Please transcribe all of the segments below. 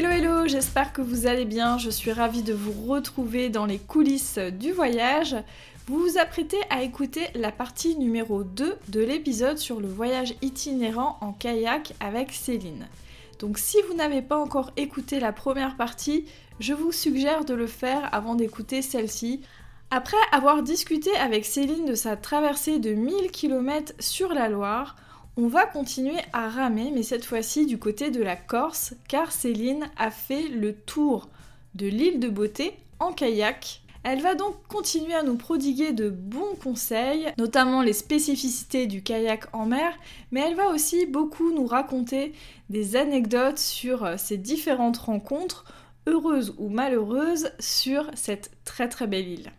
Hello hello, j'espère que vous allez bien, je suis ravie de vous retrouver dans les coulisses du voyage. Vous vous apprêtez à écouter la partie numéro 2 de l'épisode sur le voyage itinérant en kayak avec Céline. Donc si vous n'avez pas encore écouté la première partie, je vous suggère de le faire avant d'écouter celle-ci. Après avoir discuté avec Céline de sa traversée de 1000 km sur la Loire, on va continuer à ramer, mais cette fois-ci du côté de la Corse, car Céline a fait le tour de l'île de Beauté en kayak. Elle va donc continuer à nous prodiguer de bons conseils, notamment les spécificités du kayak en mer, mais elle va aussi beaucoup nous raconter des anecdotes sur ses différentes rencontres, heureuses ou malheureuses, sur cette très très belle île.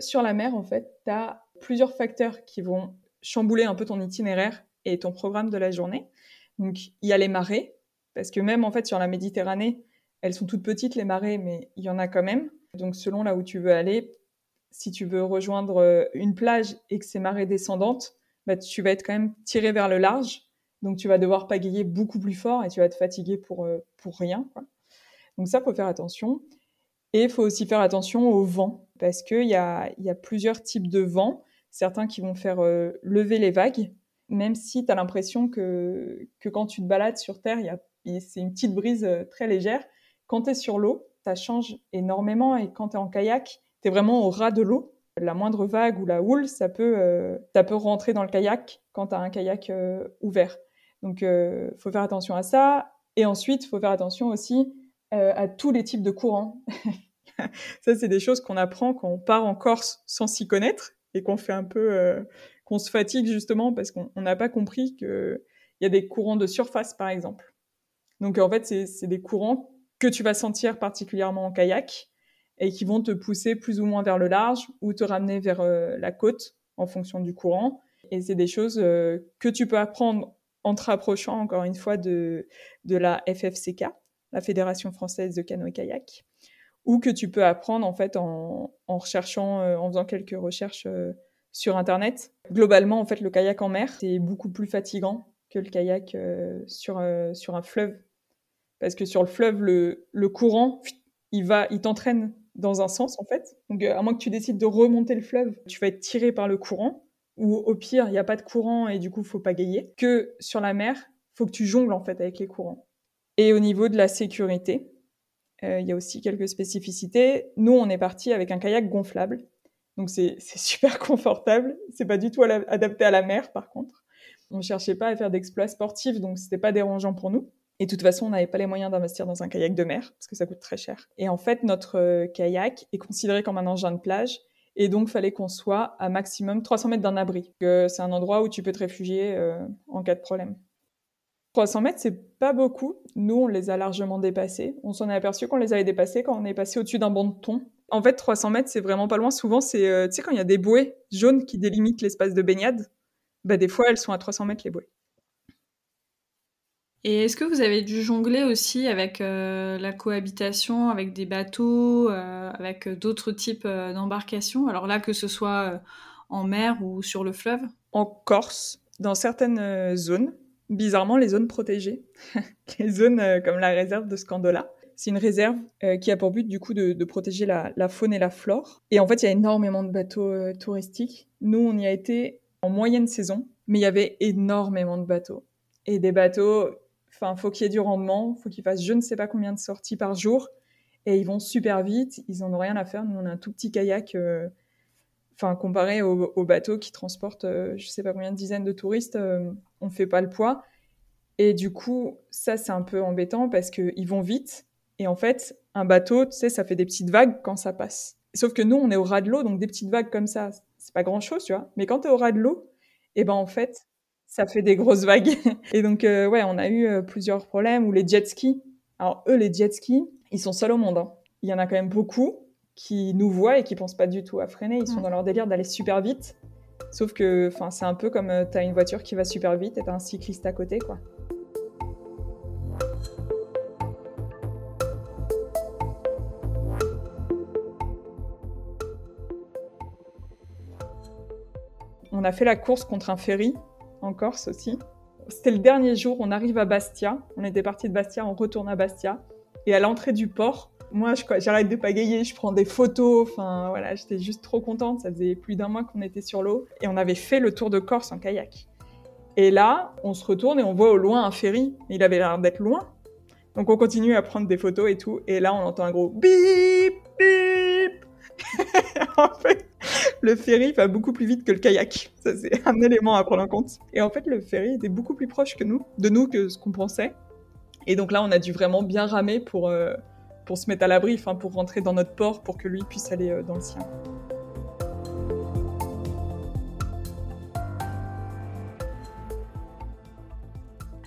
Sur la mer, en fait, tu as plusieurs facteurs qui vont chambouler un peu ton itinéraire et ton programme de la journée. Donc, il y a les marées, parce que même en fait sur la Méditerranée, elles sont toutes petites les marées, mais il y en a quand même. Donc, selon là où tu veux aller, si tu veux rejoindre euh, une plage et que c'est marée descendante, bah, tu vas être quand même tiré vers le large. Donc, tu vas devoir pagayer beaucoup plus fort et tu vas te fatiguer pour, euh, pour rien. Donc, ça, faut faire attention. Et il faut aussi faire attention au vent parce qu'il y a, y a plusieurs types de vents, certains qui vont faire euh, lever les vagues, même si tu as l'impression que, quand tu te balades sur Terre, c'est une petite brise euh, très légère. Quand tu es sur l'eau, ça change énormément et quand tu es en kayak, tu es vraiment au ras de l'eau. La moindre vague ou la houle, ça peut, euh, ça peut rentrer dans le kayak quand tu as un kayak ouvert. Donc, il faut faire attention à ça. Et ensuite, il faut faire attention aussi à tous les types de courants. ça, c'est des choses qu'on apprend quand on part en Corse sans s'y connaître et qu'on fait un peu, euh, qu'on se fatigue justement parce qu'on n'a pas compris qu'il y a des courants de surface, par exemple. Donc, en fait, c'est des courants que tu vas sentir particulièrement en kayak et qui vont te pousser plus ou moins vers le large ou te ramener vers euh, la côte en fonction du courant. Et c'est des choses euh, que tu peux apprendre en te rapprochant, encore une fois, de, la FFCK, la Fédération française de canoë-kayak ou que tu peux apprendre en fait en, recherchant, euh, en faisant quelques recherches euh, sur Internet. Globalement, en fait, le kayak en mer, c'est beaucoup plus fatigant que le kayak euh, sur, sur un fleuve. Parce que sur le fleuve, le, le courant, il va, il t'entraîne dans un sens, en fait. Donc, à moins que tu décides de remonter le fleuve, tu vas être tiré par le courant. Ou au pire, il n'y a pas de courant et du coup, faut pas gailler. Que sur la mer, faut que tu jongles, en fait, avec les courants. Et au niveau de la sécurité, euh, il y a aussi quelques spécificités. Nous, on est parti avec un kayak gonflable. Donc, c'est super confortable. C'est pas du tout adapté à la mer, par contre. On cherchait pas à faire d'exploits sportifs, donc c'était pas dérangeant pour nous. Et de toute façon, on n'avait pas les moyens d'investir dans un kayak de mer, parce que ça coûte très cher. Et en fait, notre euh, kayak est considéré comme un engin de plage, et donc fallait qu'on soit à maximum 300 mètres d'un abri. C'est un endroit où tu peux te réfugier euh, en cas de problème. 300 mètres, c'est pas beaucoup. Nous, on les a largement dépassés. On s'en est aperçu qu'on les avait dépassés quand on est passé au-dessus d'un banc de thon. En fait, 300 mètres, c'est vraiment pas loin. Souvent, c'est, euh, tu sais, quand il y a des bouées jaunes qui délimitent l'espace de baignade, bah, des fois, elles sont à 300 mètres, les bouées. Et est-ce que vous avez dû jongler aussi avec euh, la cohabitation, avec des bateaux, euh, avec d'autres types d'embarcations? Alors là, que ce soit en mer ou sur le fleuve? En Corse, dans certaines zones, bizarrement les zones protégées, les zones euh, comme la réserve de Scandola. C'est une réserve euh, qui a pour but du coup de, protéger la, faune et la flore. Et en fait, il y a énormément de bateaux euh, touristiques. Nous, on y a été en moyenne saison, mais il y avait énormément de bateaux. Et des bateaux, enfin, faut qu'il y ait du rendement, faut qu'ils fassent je ne sais pas combien de sorties par jour. Et ils vont super vite, ils en ont rien à faire. Nous, on a un tout petit kayak enfin comparé aux, bateaux qui transportent je je sais pas combien de dizaines de touristes, on fait pas le poids. Et du coup, ça, c'est un peu embêtant parce qu'ils vont vite. Et en fait, un bateau, tu sais, ça fait des petites vagues quand ça passe. Sauf que nous, on est au ras de l'eau, donc des petites vagues comme ça, c'est pas grand chose, tu vois. Mais quand tu es au ras de l'eau, et eh ben en fait, ça fait des grosses vagues. et donc, euh, ouais, on a eu euh, plusieurs problèmes. Ou les jet skis. Alors, eux, les jet skis, ils sont seuls au monde. Hein. Il y en a quand même beaucoup qui nous voient et qui pensent pas du tout à freiner. Ils sont dans leur délire d'aller super vite. Sauf que, c'est un peu comme tu as une voiture qui va super vite et t'as un cycliste à côté, quoi. On a fait la course contre un ferry en Corse aussi. C'était le dernier jour, on arrive à Bastia. On était parti de Bastia, on retourne à Bastia. Et à l'entrée du port, moi, j'arrête de pagayer, je prends des photos. Enfin, voilà, j'étais juste trop contente. Ça faisait plus d'un mois qu'on était sur l'eau. Et on avait fait le tour de Corse en kayak. Et là, on se retourne et on voit au loin un ferry. Il avait l'air d'être loin. Donc on continue à prendre des photos et tout. Et là, on entend un gros bip, bip. en fait, le ferry va beaucoup plus vite que le kayak. Ça, c'est un élément à prendre en compte. Et en fait, le ferry était beaucoup plus proche que nous, de nous que ce qu'on pensait. Et donc là, on a dû vraiment bien ramer pour, euh, pour se mettre à l'abri, enfin, pour rentrer dans notre port pour que lui puisse aller euh, dans le sien.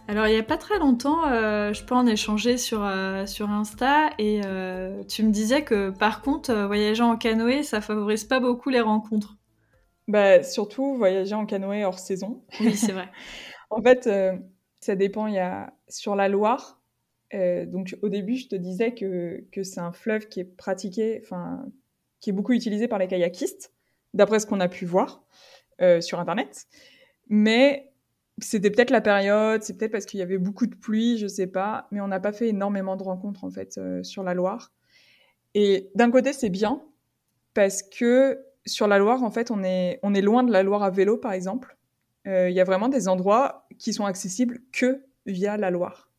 Alors, il n'y a pas très longtemps, euh, je peux en échanger sur, euh, sur Insta et euh, tu me disais que par contre, voyager en canoë, ça favorise pas beaucoup les rencontres. Bah, surtout voyager en canoë hors saison. Oui, c'est vrai. en fait, ça dépend. Il y a sur la Loire. Donc, au début, je te disais que, c'est un fleuve qui est pratiqué, enfin, qui est beaucoup utilisé par les kayakistes, d'après ce qu'on a pu voir sur Internet. Mais c'était peut-être la période, c'est peut-être parce qu'il y avait beaucoup de pluie, je sais pas, mais on n'a pas fait énormément de rencontres en fait euh, sur la Loire. Et d'un côté, c'est bien parce que sur la Loire, en fait, on est loin de la Loire à vélo, par exemple. Euh, il y a vraiment des endroits qui sont accessibles que via la Loire.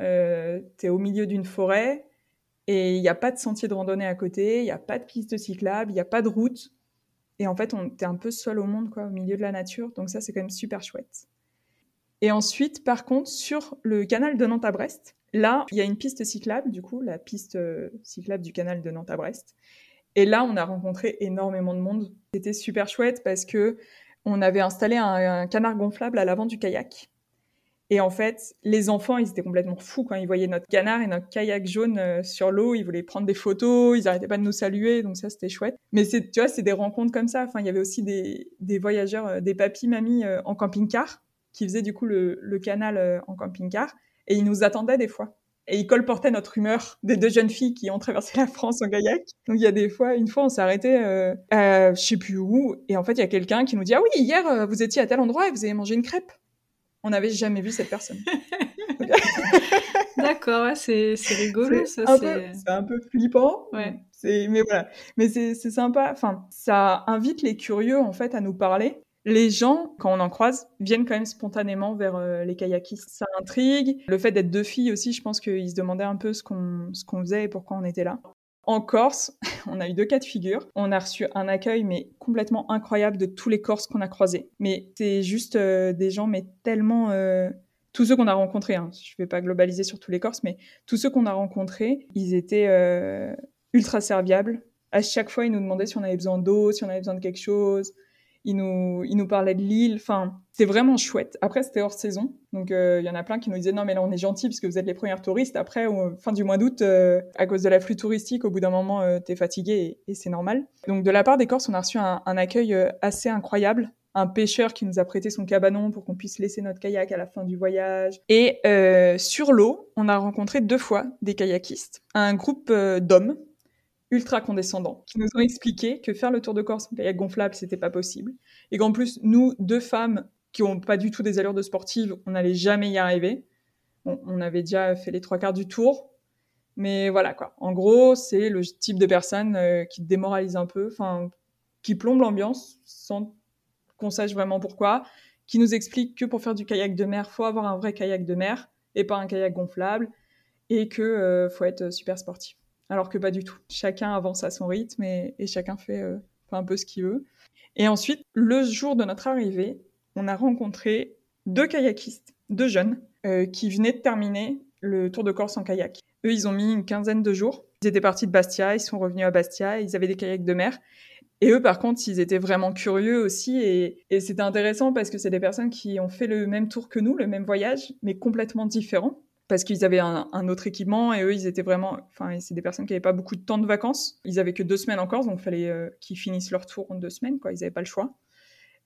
Euh, tu es au milieu d'une forêt et il n'y a pas de sentier de randonnée à côté, il n'y a pas de piste cyclable, il n'y a pas de route. Et en fait, on es un peu seul au monde, quoi, au milieu de la nature. Donc ça, c'est quand même super chouette. Et ensuite, par contre, sur le canal de Nantes à Brest, là, il y a une piste cyclable, du coup, la piste euh, cyclable du canal de Nantes à Brest. Et là, on a rencontré énormément de monde. C'était super chouette parce que on avait installé un, canard gonflable à l'avant du kayak. Et en fait, les enfants, ils étaient complètement fous quand ils voyaient notre canard et notre kayak jaune euh, sur l'eau. Ils voulaient prendre des photos, ils n'arrêtaient pas de nous saluer, donc ça, c'était chouette. Mais c'est, tu vois, c'est des rencontres comme ça. Enfin, il y avait aussi des, voyageurs, euh, des papis, mamies en camping-car qui faisait du coup le, canal euh, en camping-car. Et il nous attendait des fois. Et il colportait notre humeur des deux jeunes filles qui ont traversé la France en kayak. Donc il y a des fois, une fois, on s'est arrêté, euh, je sais plus où, et en fait il y a quelqu'un qui nous dit ah oui hier euh, vous étiez à tel endroit et vous avez mangé une crêpe. On n'avait jamais vu cette personne. D'accord, c'est rigolo ça. C'est un peu flippant. Ouais. Mais voilà, mais c'est sympa. Enfin, ça invite les curieux en fait à nous parler les gens, quand on en croise, viennent quand même spontanément vers euh, les kayakistes. Ça intrigue. Le fait d'être deux filles aussi, je pense qu'ils se demandaient un peu ce qu'on ce qu'on faisait et pourquoi on était là. En Corse, on a eu deux cas de figure. On a reçu un accueil mais complètement incroyable de tous les Corses qu'on a croisés. Mais c'est juste euh, des gens mais tellement euh, tous ceux qu'on a rencontrés. Hein. Je vais pas globaliser sur tous les Corses, mais tous ceux qu'on a rencontrés, ils étaient ultra serviables. À chaque fois, ils nous demandaient si on avait besoin d'eau, si on avait besoin de quelque chose il nous, nous parlait de l'île. Enfin, c'est vraiment chouette. Après, c'était hors saison. Donc, euh, il y en a plein qui nous disaient non, mais là, on est gentil parce que vous êtes les premières touristes. Après, fin du mois d'août, euh, à cause de la flux touristique, au bout d'un moment, euh, t'es fatigué et, c'est normal. Donc, de la part des Corses, on a reçu un accueil assez incroyable. Un pêcheur qui nous a prêté son cabanon pour qu'on puisse laisser notre kayak à la fin du voyage. Et sur l'eau, on a rencontré deux fois des kayakistes. Un groupe d'hommes ultra condescendants qui nous ont expliqué que faire le tour de Corse en kayak gonflable, c'était pas possible. Et qu'en plus, nous, deux femmes qui ont pas du tout des allures de sportives, on n'allait jamais y arriver. on avait déjà fait les trois quarts du tour. Mais voilà, quoi. En gros, c'est le type de personne euh, qui démoralise un peu, enfin, qui plombe l'ambiance sans qu'on sache vraiment pourquoi, qui nous explique que pour faire du kayak de mer, faut avoir un vrai kayak de mer et pas un kayak gonflable, et que euh, faut être super sportif alors que pas du tout. Chacun avance à son rythme et, chacun fait, euh, un peu ce qu'il veut. Et ensuite, le jour de notre arrivée, on a rencontré deux kayakistes, deux jeunes, euh, qui venaient de terminer le Tour de Corse en kayak. Eux, ils ont mis une quinzaine de jours Ils étaient partis de Bastia, ils sont revenus à Bastia, ils avaient des kayaks de mer. Et eux, par contre, ils étaient vraiment curieux aussi. Et, et c'était intéressant parce que c'est des personnes qui ont fait le même tour que nous, le même voyage, mais complètement différent. Parce qu'ils avaient un, autre équipement et eux, ils étaient vraiment. Enfin, c'est des personnes qui n'avaient pas beaucoup de temps de vacances. Ils avaient que deux semaines encore, donc il fallait euh, qu'ils finissent leur tour en deux semaines, quoi. Ils n'avaient pas le choix.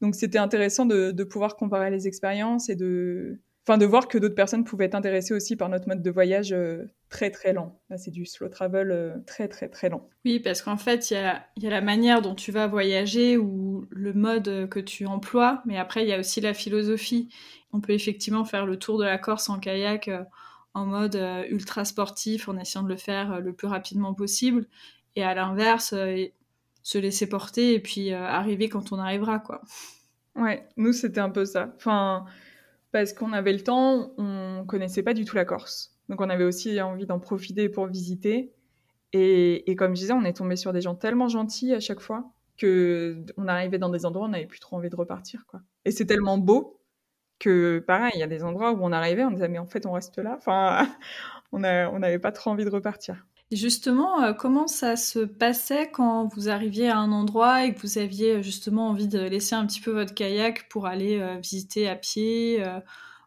Donc c'était intéressant de, pouvoir comparer les expériences et de, enfin, de voir que d'autres personnes pouvaient être intéressées aussi par notre mode de voyage euh, très très lent. Là, c'est du slow travel euh, très très très lent. Oui, parce qu'en fait, il y a, la manière dont tu vas voyager ou le mode que tu emploies, mais après, il y a aussi la philosophie. On peut effectivement faire le tour de la Corse en kayak en mode euh, ultra sportif, en essayant de le faire euh, le plus rapidement possible, et à l'inverse, euh, se laisser porter et puis arriver quand on arrivera, quoi. Ouais, nous, c'était un peu ça. Enfin parce qu'on avait le temps, on connaissait pas du tout la Corse. Donc on avait aussi envie d'en profiter pour visiter. Et, comme je disais, on est tombé sur des gens tellement gentils à chaque fois que on arrivait dans des endroits on n'avait plus trop envie de repartir. Quoi. Et c'est tellement beau que, pareil, il y a des endroits où on arrivait, on disait mais en fait on reste là. Enfin, on n'avait pas trop envie de repartir. Et justement, euh, comment ça se passait quand vous arriviez à un endroit et que vous aviez justement envie de laisser un petit peu votre kayak pour aller euh, visiter à pied, euh,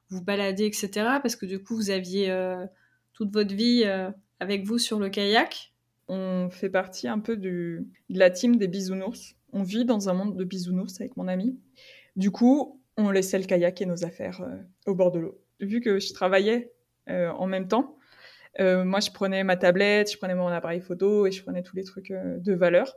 vous balader, etc. Parce que du coup, vous aviez euh, toute votre vie euh, avec vous sur le kayak. On fait partie un peu du, de la team des bisounours. On vit dans un monde de bisounours avec mon ami. Du coup, on laissait le kayak et nos affaires euh, au bord de l'eau. Vu que je travaillais en même temps, euh, moi, je prenais ma tablette, je prenais mon appareil photo et je prenais tous les trucs euh, de valeur.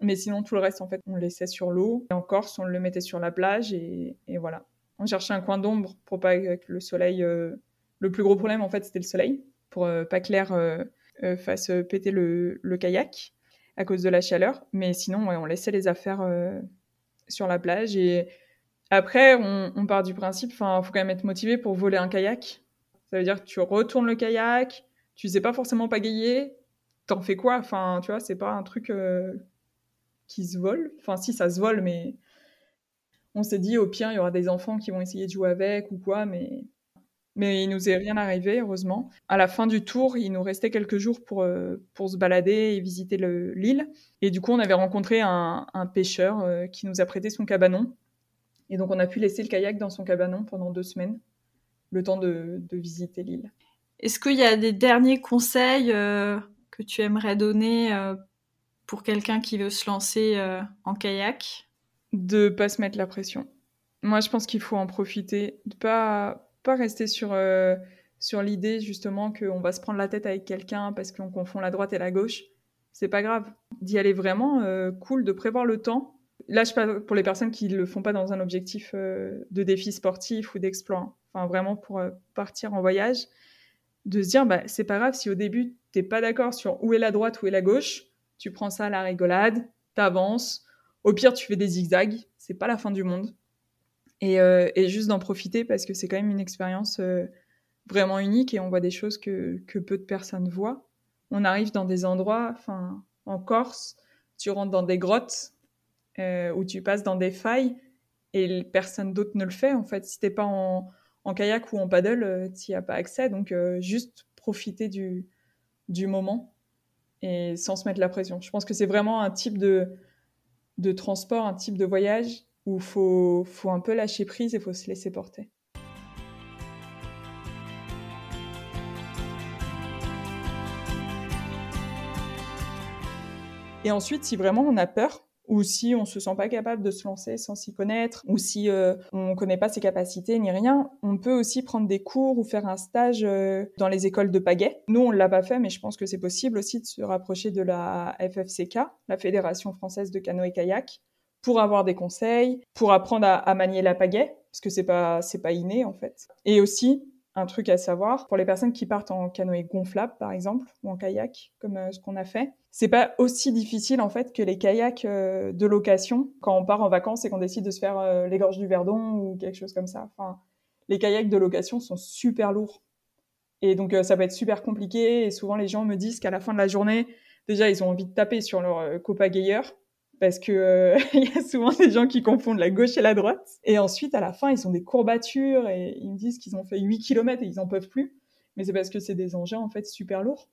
Mais sinon, tout le reste, en fait, on le laissait sur l'eau. Et en Corse, on le mettait sur la plage et, voilà. On cherchait un coin d'ombre pour pas que le soleil. Euh... Le plus gros problème, en fait, c'était le soleil, pour euh, pas que l'air euh, euh, fasse péter le, kayak à cause de la chaleur. Mais sinon, on laissait les affaires sur la plage. Et après, on, part du principe, enfin, faut quand même être motivé pour voler un kayak. Ça veut dire que tu retournes le kayak, tu sais pas forcément pagayer, t'en fais quoi? Enfin, tu vois, c'est pas un truc euh, qui se vole. Enfin, si, ça se vole, mais on s'est dit, au pire, il y aura des enfants qui vont essayer de jouer avec ou quoi, mais... Mais il nous est rien arrivé, heureusement. À la fin du tour, il nous restait quelques jours pour, euh, pour se balader et visiter l'île. Et du coup, on avait rencontré un, un pêcheur euh, qui nous a prêté son cabanon. Et donc, on a pu laisser le kayak dans son cabanon pendant deux semaines le temps de, de visiter l'île. Est-ce qu'il y a des derniers conseils euh, que tu aimerais donner euh, pour quelqu'un qui veut se lancer euh, en kayak? De pas se mettre la pression. Moi, je pense qu'il faut en profiter, de pas pas rester sur sur l'idée justement qu'on va se prendre la tête avec quelqu'un parce qu'on confond la droite et la gauche. C'est pas grave. D'y aller vraiment cool, de prévoir le temps. Là, je parle pour les personnes qui le font pas dans un objectif euh, de défi sportif ou d'exploit enfin vraiment pour euh, partir en voyage, de se dire, bah, c'est pas grave si au début, t'es pas d'accord sur où est la droite, où est la gauche, tu prends ça à la rigolade, t'avances, au pire, tu fais des zigzags, c'est pas la fin du monde. Et, euh, juste d'en profiter parce que c'est quand même une expérience vraiment unique et on voit des choses que, que peu de personnes voient. On arrive dans des endroits, en Corse, tu rentres dans des grottes euh, où tu passes dans des failles et personne d'autre ne le fait en fait. Si t'es pas en, kayak ou en paddle, euh, tu n'y as pas accès. Donc, euh, juste profiter du, du moment et sans se mettre la pression. Je pense que c'est vraiment un type de, de transport, un type de voyage où il faut, faut un peu lâcher prise et faut se laisser porter. Et ensuite, si vraiment on a peur, ou si on se sent pas capable de se lancer sans s'y connaître, ou si euh, on connaît pas ses capacités ni rien, on peut aussi prendre des cours ou faire un stage euh, dans les écoles de pagaie. Nous, on l'a pas fait, mais je pense que c'est possible aussi de se rapprocher de la FFCK, la Fédération française de canoë-kayak, pour avoir des conseils, pour apprendre à, à manier la pagaie, parce que c'est pas c'est pas inné en fait. Et aussi un truc à savoir. Pour les personnes qui partent en canoë gonflable par exemple ou en kayak comme euh, ce qu'on a fait c'est pas aussi difficile en fait que les kayaks euh, de location quand on part en vacances et qu'on décide de se faire euh, les gorges du Verdon ou quelque chose comme ça. Enfin les kayaks de location sont super lourds. Et donc ça peut être super compliqué et souvent les gens me disent qu'à la fin de la journée déjà ils ont envie de taper sur leur copagayeur parce que euh, il y a souvent des gens qui confondent la gauche et la droite. Et ensuite, à la fin, ils ont des courbatures et ils me disent qu'ils ont fait 8 km et ils en peuvent plus. Mais c'est parce que c'est des engins, en fait, super lourds.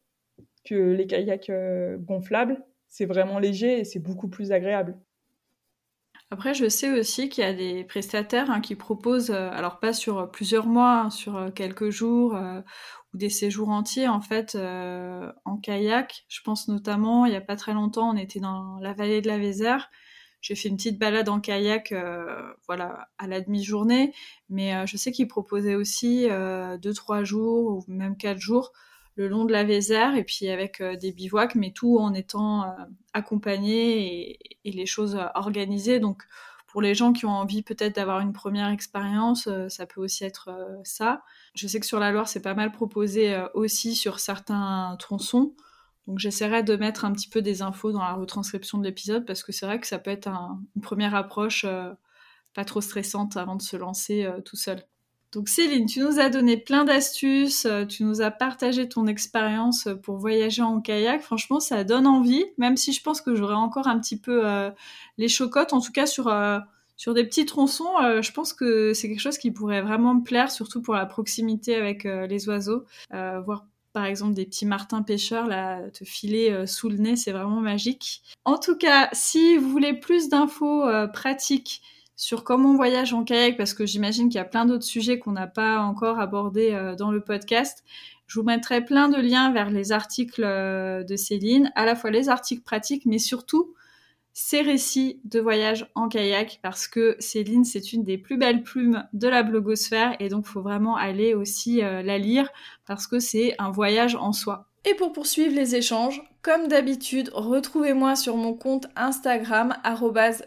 que les kayaks euh, gonflables. C'est vraiment léger et c'est beaucoup plus agréable. Après, je sais aussi qu'il y a des prestataires hein, qui proposent, euh, alors pas sur plusieurs mois, hein, sur euh, quelques jours ou des séjours entiers en fait en kayak. Je pense notamment, il y a pas très longtemps, on était dans la vallée de la Vézère j'ai fait une petite balade en kayak, euh, voilà, à la demi-journée. Mais euh, je sais qu'ils proposaient aussi euh, deux, trois jours ou même quatre jours le long de la Vézère et puis avec des bivouacs, mais tout en étant accompagné et, les choses organisées. Donc, pour les gens qui ont envie peut-être d'avoir une première expérience, ça peut aussi être ça. Je sais que sur la Loire, c'est pas mal proposé aussi sur certains tronçons. Donc j'essaierai de mettre un petit peu des infos dans la retranscription de l'épisode parce que c'est vrai que ça peut être une première approche euh, pas trop stressante avant de se lancer euh, tout seul. Donc Céline, tu nous as donné plein d'astuces, euh, tu nous as partagé ton expérience pour voyager en kayak. Franchement, ça donne envie, même si je pense que j'aurais encore un petit peu les chocottes, en tout cas sur des petits tronçons, je pense que c'est quelque chose qui pourrait vraiment me plaire, surtout pour la proximité avec les oiseaux, voir par exemple des petits martins pêcheurs te filer euh, sous le nez, c'est vraiment magique. En tout cas, si vous voulez plus d'infos euh, pratiques sur comment on voyage en kayak, parce que j'imagine qu'il y a plein d'autres sujets qu'on n'a pas encore abordés euh, dans le podcast, je vous mettrai plein de liens vers les articles de Céline, à la fois les articles pratiques, mais surtout ses récits de voyage en kayak parce que Céline, c'est une des plus belles plumes de la blogosphère et donc faut vraiment aller aussi euh, la lire parce que c'est un voyage en soi. Et pour poursuivre les échanges, comme d'habitude, retrouvez-moi sur mon compte Instagram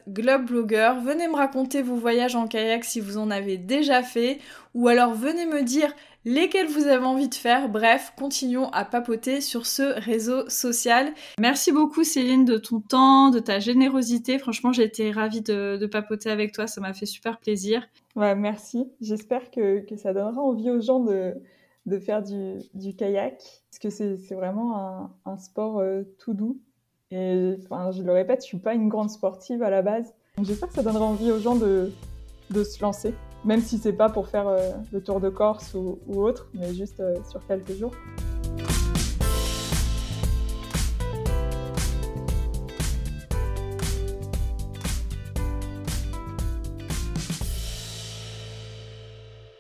@globeblogger. Venez me raconter vos voyages en kayak si vous en avez déjà fait ou alors venez me dire lesquels vous avez envie de faire. Bref, continuons à papoter sur ce réseau social. Merci beaucoup Céline de ton temps, de ta générosité. Franchement, j'ai été ravie de, papoter avec toi, ça m'a fait super plaisir. Ouais, merci. J'espère que, ça donnera envie aux gens de, de faire du, kayak, parce que c'est vraiment un, sport euh, tout doux. Et enfin, je le répète, je suis pas une grande sportive à la base. J'espère que ça donnera envie aux gens de, de se lancer même si c'est pas pour faire euh, le tour de Corse ou, autre, mais juste euh, sur quelques jours.